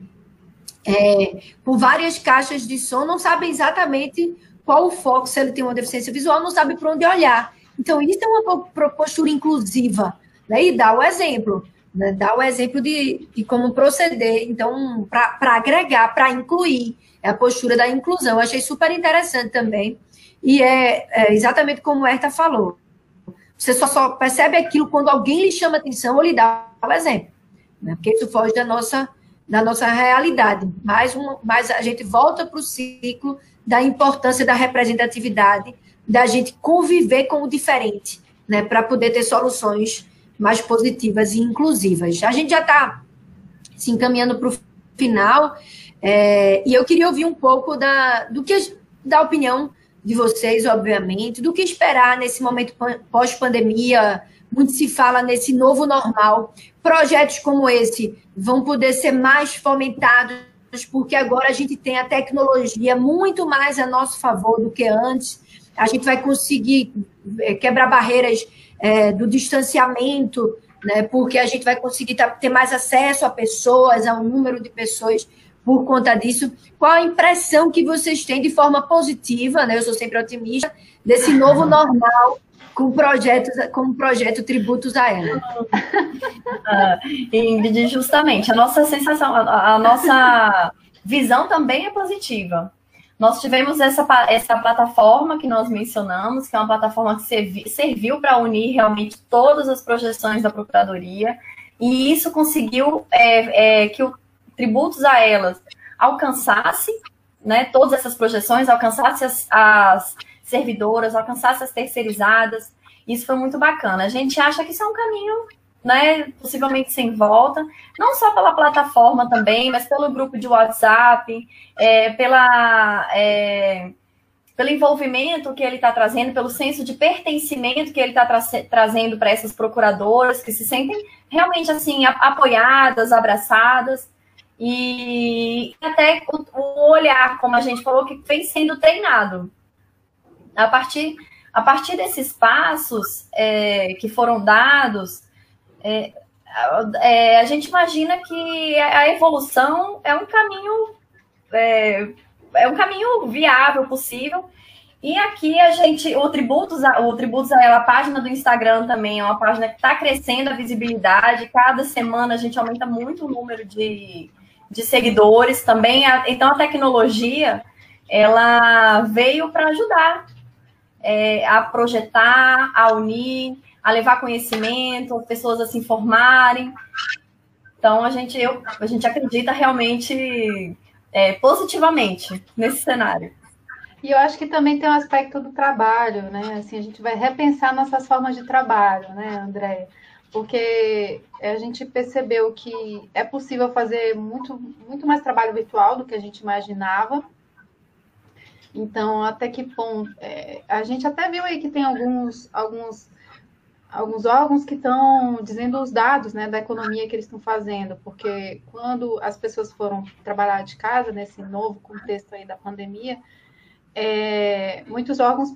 é, com várias caixas de som não sabem exatamente qual o foco, se ele tem uma deficiência visual, não sabe para onde olhar. Então, isso é uma postura inclusiva, né? E dá o exemplo, né? dá o exemplo de, de como proceder, então, para agregar, para incluir, é a postura da inclusão. Eu achei super interessante também, e é, é exatamente como o Herta falou. Você só, só percebe aquilo quando alguém lhe chama atenção ou lhe dá o exemplo, né? porque isso foge da nossa da nossa realidade. Mais, um, mais a gente volta para o ciclo da importância da representatividade, da gente conviver com o diferente, né, para poder ter soluções mais positivas e inclusivas. A gente já está se encaminhando para o final, é, e eu queria ouvir um pouco da, do que, da opinião de vocês, obviamente, do que esperar nesse momento pós-pandemia. Muito se fala nesse novo normal. Projetos como esse vão poder ser mais fomentados, porque agora a gente tem a tecnologia muito mais a nosso favor do que antes. A gente vai conseguir é, quebrar barreiras é, do distanciamento, né, porque a gente vai conseguir ter mais acesso a pessoas, a um número de pessoas por conta disso. Qual a impressão que vocês têm de forma positiva, né? Eu sou sempre otimista, desse novo normal com projetos, com o projeto Tributos a Ela. [LAUGHS] Ah, Ingrid, justamente, a nossa sensação, a, a nossa visão também é positiva. Nós tivemos essa, essa plataforma que nós mencionamos, que é uma plataforma que servi, serviu para unir realmente todas as projeções da Procuradoria, e isso conseguiu é, é, que o tributos a elas alcançasse, né, todas essas projeções, alcançasse as, as servidoras, alcançasse as terceirizadas. Isso foi muito bacana. A gente acha que isso é um caminho, né, possivelmente sem volta, não só pela plataforma também, mas pelo grupo de WhatsApp, é, pela, é, pelo envolvimento que ele está trazendo, pelo senso de pertencimento que ele está tra trazendo para essas procuradoras que se sentem realmente assim apoiadas, abraçadas e até o olhar, como a gente falou, que vem sendo treinado. A partir, a partir desses passos é, que foram dados, é, é, a gente imagina que a evolução é um caminho é, é um caminho viável, possível. E aqui a gente, o Tributos, o Tributos, a página do Instagram também é uma página que está crescendo a visibilidade. Cada semana a gente aumenta muito o número de, de seguidores também. Então, a tecnologia ela veio para ajudar é, a projetar, a unir, a levar conhecimento, as pessoas a se informarem. Então, a gente, eu, a gente acredita realmente é, positivamente nesse cenário. E eu acho que também tem um aspecto do trabalho, né? Assim, a gente vai repensar nossas formas de trabalho, né, André? porque a gente percebeu que é possível fazer muito, muito mais trabalho virtual do que a gente imaginava. Então, até que ponto. É, a gente até viu aí que tem alguns, alguns, alguns órgãos que estão dizendo os dados né, da economia que eles estão fazendo, porque quando as pessoas foram trabalhar de casa, nesse novo contexto aí da pandemia, é, muitos órgãos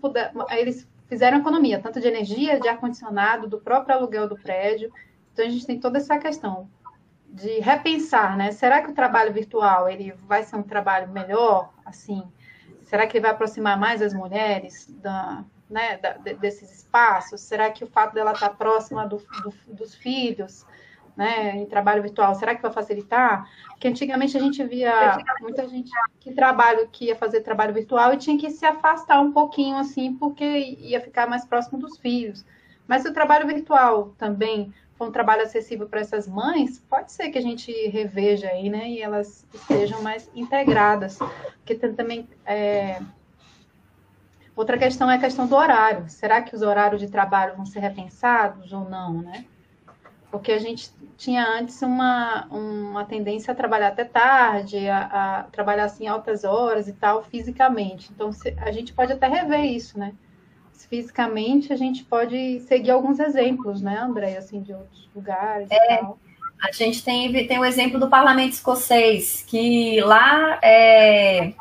eles fizeram economia, tanto de energia, de ar-condicionado, do próprio aluguel do prédio. Então, a gente tem toda essa questão de repensar, né? Será que o trabalho virtual ele vai ser um trabalho melhor, assim? Será que ele vai aproximar mais as mulheres da, né, da, desses espaços? Será que o fato dela estar próxima do, do, dos filhos né, em trabalho virtual, será que vai facilitar? Porque antigamente a gente via muita gente que trabalho que ia fazer trabalho virtual e tinha que se afastar um pouquinho assim, porque ia ficar mais próximo dos filhos. Mas se o trabalho virtual também for um trabalho acessível para essas mães, pode ser que a gente reveja aí, né, e elas estejam mais integradas, porque tem também é... outra questão é a questão do horário. Será que os horários de trabalho vão ser repensados ou não, né? porque a gente tinha antes uma, uma tendência a trabalhar até tarde, a, a trabalhar assim altas horas e tal, fisicamente. Então, se, a gente pode até rever isso, né? Fisicamente, a gente pode seguir alguns exemplos, né, André, assim, de outros lugares é, e tal. A gente tem, tem o exemplo do parlamento escocês, que lá, é,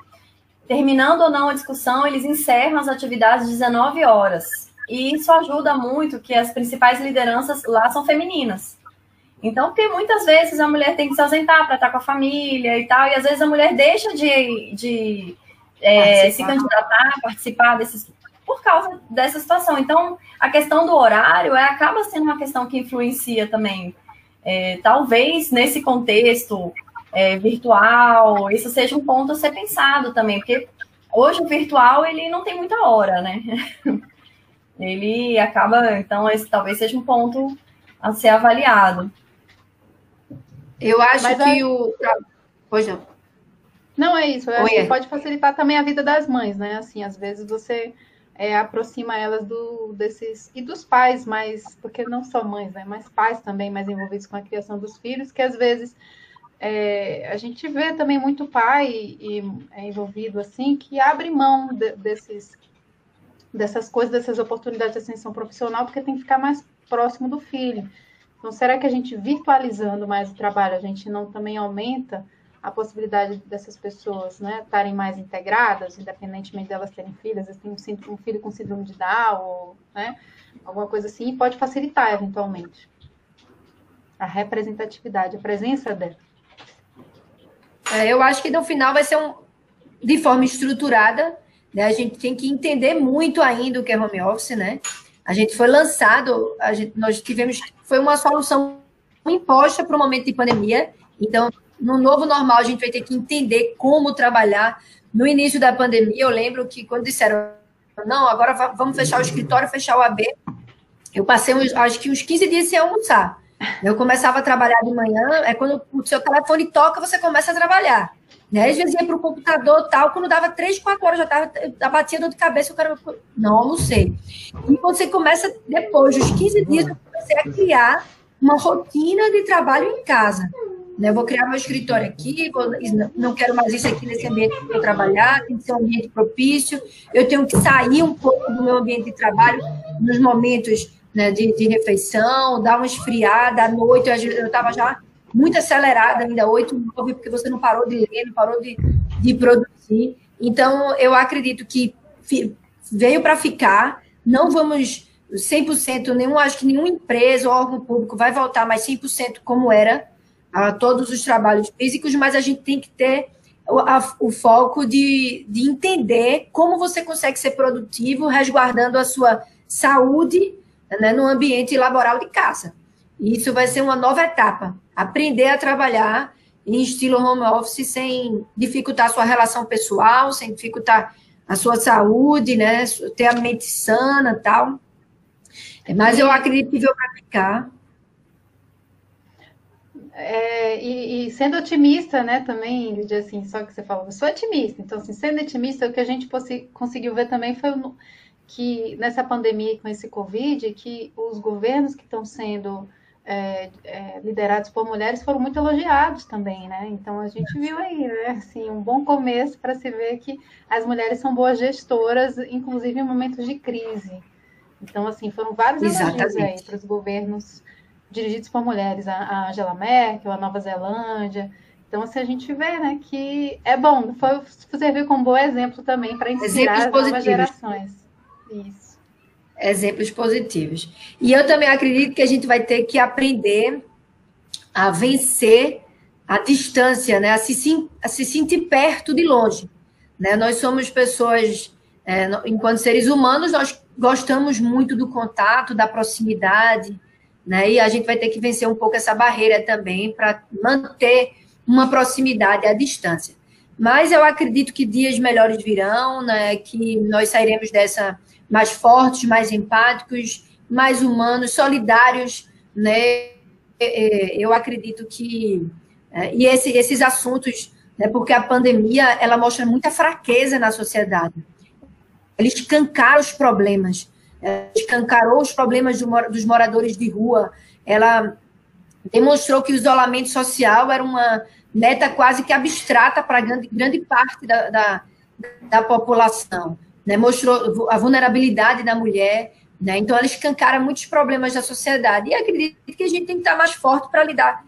terminando ou não a discussão, eles encerram as atividades às 19 horas. E isso ajuda muito que as principais lideranças lá são femininas. Então, porque muitas vezes a mulher tem que se ausentar para estar com a família e tal, e às vezes a mulher deixa de, de é, se candidatar, participar desses. por causa dessa situação. Então, a questão do horário é, acaba sendo uma questão que influencia também. É, talvez nesse contexto é, virtual, isso seja um ponto a ser pensado também, porque hoje o virtual ele não tem muita hora, né? [LAUGHS] ele acaba, então, esse talvez seja um ponto a ser avaliado. Eu acho Mas que o. Pois não. Não é isso. Eu acho que pode facilitar também a vida das mães, né? Assim, às vezes você é, aproxima elas do, desses. E dos pais, mas. Porque não só mães, né? Mas pais também mais envolvidos com a criação dos filhos, que às vezes. É, a gente vê também muito pai e, é envolvido assim que abre mão de, desses dessas coisas, dessas oportunidades de ascensão profissional, porque tem que ficar mais próximo do filho. Então, será que a gente virtualizando mais o trabalho, a gente não também aumenta a possibilidade dessas pessoas né, estarem mais integradas, independentemente delas terem filhas, tem um, filho com síndrome de Down, ou né, alguma coisa assim, pode facilitar eventualmente a representatividade, a presença dela. É, eu acho que no final vai ser um, de forma estruturada, né? A gente tem que entender muito ainda o que é home office, né? A gente foi lançado, a gente, nós tivemos, foi uma solução imposta para o momento de pandemia. Então, no novo normal, a gente vai ter que entender como trabalhar. No início da pandemia, eu lembro que quando disseram, não, agora vamos fechar o escritório, fechar o AB, eu passei, uns, acho que uns 15 dias sem almoçar. Eu começava a trabalhar de manhã, é quando o seu telefone toca, você começa a trabalhar. Né? Às vezes ia para o computador tal, quando dava três, quatro horas, já estava batia dor de cabeça, o cara não almocei. E quando você começa, depois dos 15 dias, eu comecei a criar uma rotina de trabalho em casa. Né? Eu vou criar meu escritório aqui, vou, não quero mais isso aqui nesse ambiente que eu trabalhar, tem que ser um ambiente propício, eu tenho que sair um pouco do meu ambiente de trabalho nos momentos né, de, de refeição, dar uma esfriada à noite, eu estava já muito acelerada ainda, 8, 9, porque você não parou de ler, não parou de, de produzir. Então, eu acredito que veio para ficar, não vamos 100%, nenhum, acho que nenhuma empresa ou órgão público vai voltar mais 100% como era a todos os trabalhos físicos, mas a gente tem que ter o, a, o foco de, de entender como você consegue ser produtivo, resguardando a sua saúde né, no ambiente laboral de casa. Isso vai ser uma nova etapa. Aprender a trabalhar em estilo home office sem dificultar a sua relação pessoal, sem dificultar a sua saúde, né? Ter a mente sana tal. Mas eu acredito que veio para ficar. É, e, e, sendo otimista, né, também, Lidia, assim, só que você falou, eu sou otimista. Então, assim, sendo otimista, o que a gente conseguiu ver também foi que nessa pandemia com esse Covid, que os governos que estão sendo é, é, liderados por mulheres foram muito elogiados também, né? Então a gente viu aí, né? Assim, um bom começo para se ver que as mulheres são boas gestoras, inclusive em momentos de crise. Então, assim, foram vários Exatamente. elogios aí para os governos dirigidos por mulheres, a Angela Merkel, a Nova Zelândia. Então, assim, a gente vê, né, que é bom, foi servir como bom exemplo também para inspirar as novas gerações. Isso exemplos positivos. E eu também acredito que a gente vai ter que aprender a vencer a distância, né? a, se, a se sentir perto de longe. Né? Nós somos pessoas, é, enquanto seres humanos, nós gostamos muito do contato, da proximidade, né? e a gente vai ter que vencer um pouco essa barreira também para manter uma proximidade à distância. Mas eu acredito que dias melhores virão, né? que nós sairemos dessa mais fortes, mais empáticos, mais humanos, solidários, né? É, é, eu acredito que é, e esse, esses assuntos, né, porque a pandemia ela mostra muita fraqueza na sociedade. Ele escancara os problemas, escancarou os problemas dos moradores de rua. Ela demonstrou que o isolamento social era uma meta quase que abstrata para grande, grande parte da, da, da população né, mostrou a vulnerabilidade da mulher, né, então ela escancara muitos problemas da sociedade. E acredito que a gente tem que estar mais forte para lidar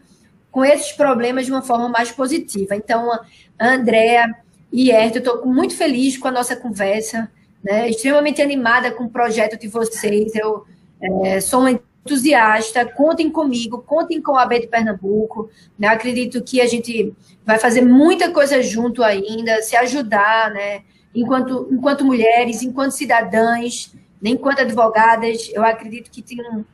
com esses problemas de uma forma mais positiva. Então, a Andrea e Herta, eu estou muito feliz com a nossa conversa, né, extremamente animada com o projeto de vocês. Eu é, sou uma entusiasta, contem comigo, contem com a AB de Pernambuco. Né? Acredito que a gente vai fazer muita coisa junto ainda, se ajudar, né? Enquanto, enquanto mulheres, enquanto cidadãs, né, enquanto advogadas, eu acredito que tem um,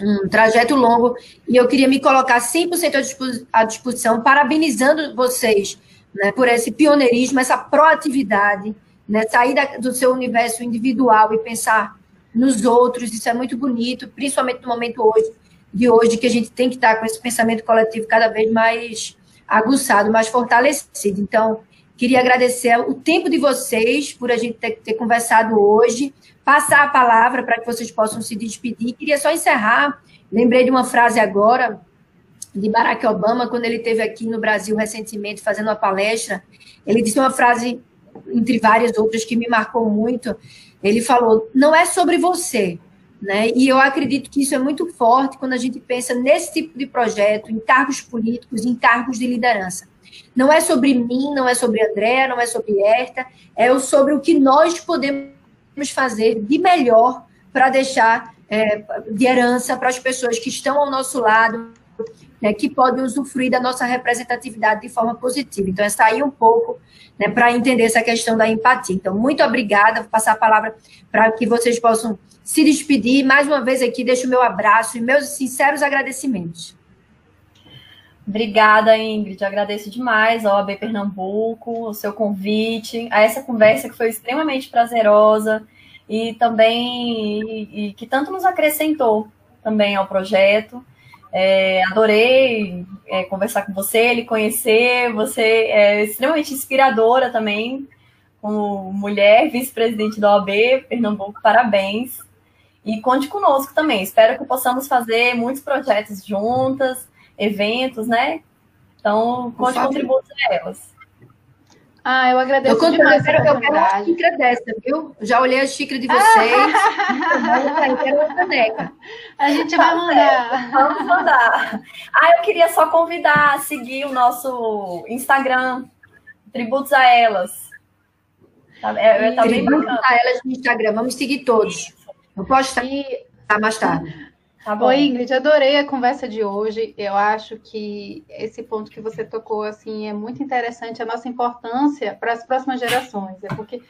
um trajeto longo e eu queria me colocar 100% à disposição, parabenizando vocês né, por esse pioneirismo, essa proatividade, né, sair da, do seu universo individual e pensar nos outros, isso é muito bonito, principalmente no momento hoje de hoje, que a gente tem que estar com esse pensamento coletivo cada vez mais aguçado, mais fortalecido. Então, queria agradecer o tempo de vocês por a gente ter, ter conversado hoje, passar a palavra para que vocês possam se despedir. Queria só encerrar, lembrei de uma frase agora de Barack Obama, quando ele esteve aqui no Brasil recentemente fazendo uma palestra, ele disse uma frase, entre várias outras, que me marcou muito. Ele falou: não é sobre você, né? E eu acredito que isso é muito forte quando a gente pensa nesse tipo de projeto, em cargos políticos, em cargos de liderança. Não é sobre mim, não é sobre André, não é sobre Herta, é sobre o que nós podemos fazer de melhor para deixar é, de herança para as pessoas que estão ao nosso lado, né, que podem usufruir da nossa representatividade de forma positiva. Então, é sair um pouco né, para entender essa questão da empatia. Então, muito obrigada, vou passar a palavra para que vocês possam se despedir. Mais uma vez aqui, deixo o meu abraço e meus sinceros agradecimentos. Obrigada, Ingrid. Agradeço demais ao AB Pernambuco, o seu convite, a essa conversa que foi extremamente prazerosa e também e, e que tanto nos acrescentou também ao projeto. É, adorei é, conversar com você, lhe conhecer. Você é extremamente inspiradora também, como mulher, vice-presidente da OAB Pernambuco. Parabéns. E conte conosco também. Espero que possamos fazer muitos projetos juntas, eventos, né? Então, conte contributos a elas. Ah, eu agradeço eu demais. Eu, quero uma xícara dessa, viu? Já olhei a xícara de vocês. eu quero uma caneca. A gente vai mandar. Vamos mandar. Ah, eu queria só convidar a seguir o nosso Instagram, Tributos a Elas. Tá, é, tá Tributos a Elas no Instagram. Vamos seguir todos. Eu posso estar tá mais tarde. Tá bom. Oi, Ingrid, adorei a conversa de hoje. Eu acho que esse ponto que você tocou assim é muito interessante, a nossa importância para as próximas gerações. É porque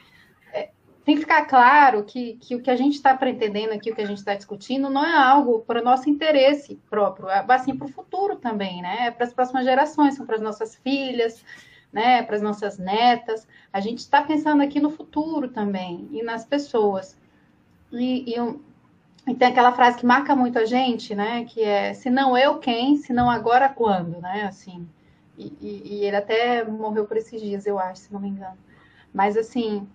é, tem que ficar claro que, que o que a gente está pretendendo aqui, o que a gente está discutindo, não é algo para o nosso interesse próprio, é assim para o futuro também, né? É para as próximas gerações, são para as nossas filhas, né? Para as nossas netas. A gente está pensando aqui no futuro também e nas pessoas. E, e, e, tem aquela frase que marca muito a gente, né? Que é se não eu quem, se não agora quando, né? Assim. E, e, e, ele até morreu por esses dias, eu acho, se não me engano. Mas assim,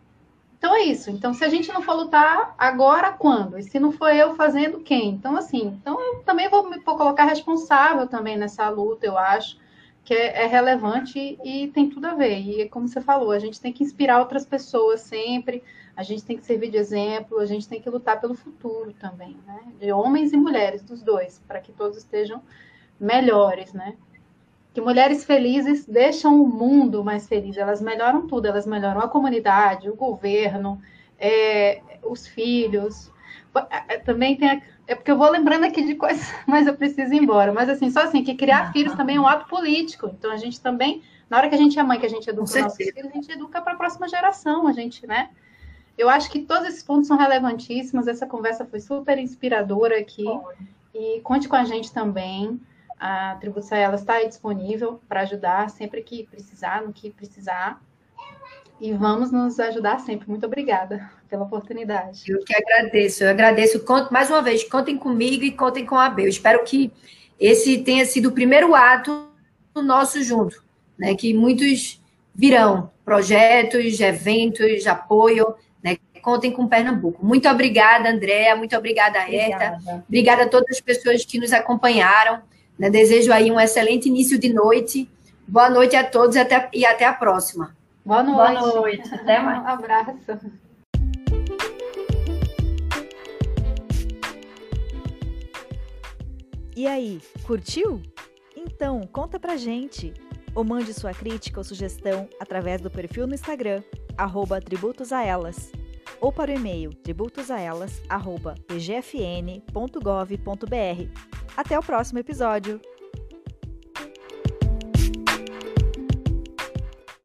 então é isso. Então, se a gente não for lutar, agora quando? E se não for eu fazendo, quem? Então, assim, então eu também vou me colocar responsável também nessa luta, eu acho que é, é, relevante e tem tudo a ver. E como você falou, a gente tem que inspirar outras pessoas sempre, a gente tem que servir de exemplo, a gente tem que lutar pelo futuro também, né? De homens e mulheres, dos dois, para que todos estejam melhores, né? Que mulheres felizes deixam o mundo mais feliz, elas melhoram tudo, elas melhoram a comunidade, o governo, é, os filhos. É, também tem a é porque eu vou lembrando aqui de coisas, [LAUGHS] mas eu preciso ir embora. Mas assim, só assim, que criar filhos também é um ato político. Então a gente também, na hora que a gente é mãe, que a gente educa nossos filhos, a gente educa para a próxima geração, a gente, né? Eu acho que todos esses pontos são relevantíssimos. Essa conversa foi super inspiradora aqui. E conte com a gente também. A Tributa ela está disponível para ajudar sempre que precisar, no que precisar e vamos nos ajudar sempre. Muito obrigada pela oportunidade. Eu que agradeço. Eu agradeço. Mais uma vez, contem comigo e contem com a B. Eu espero que esse tenha sido o primeiro ato do nosso junto, né? Que muitos virão, projetos, eventos apoio, né? Contem com Pernambuco. Muito obrigada, Andréa. Muito obrigada, Herta. Obrigada. obrigada a todas as pessoas que nos acompanharam. Né? Desejo aí um excelente início de noite. Boa noite a todos e até, e até a próxima. Boa noite. Boa noite. Até [LAUGHS] mais. Um abraço. E aí, curtiu? Então, conta pra gente. Ou mande sua crítica ou sugestão através do perfil no Instagram, arroba tributosaelas, ou para o e-mail tributosaelas.pgfn.gov.br. Até o próximo episódio!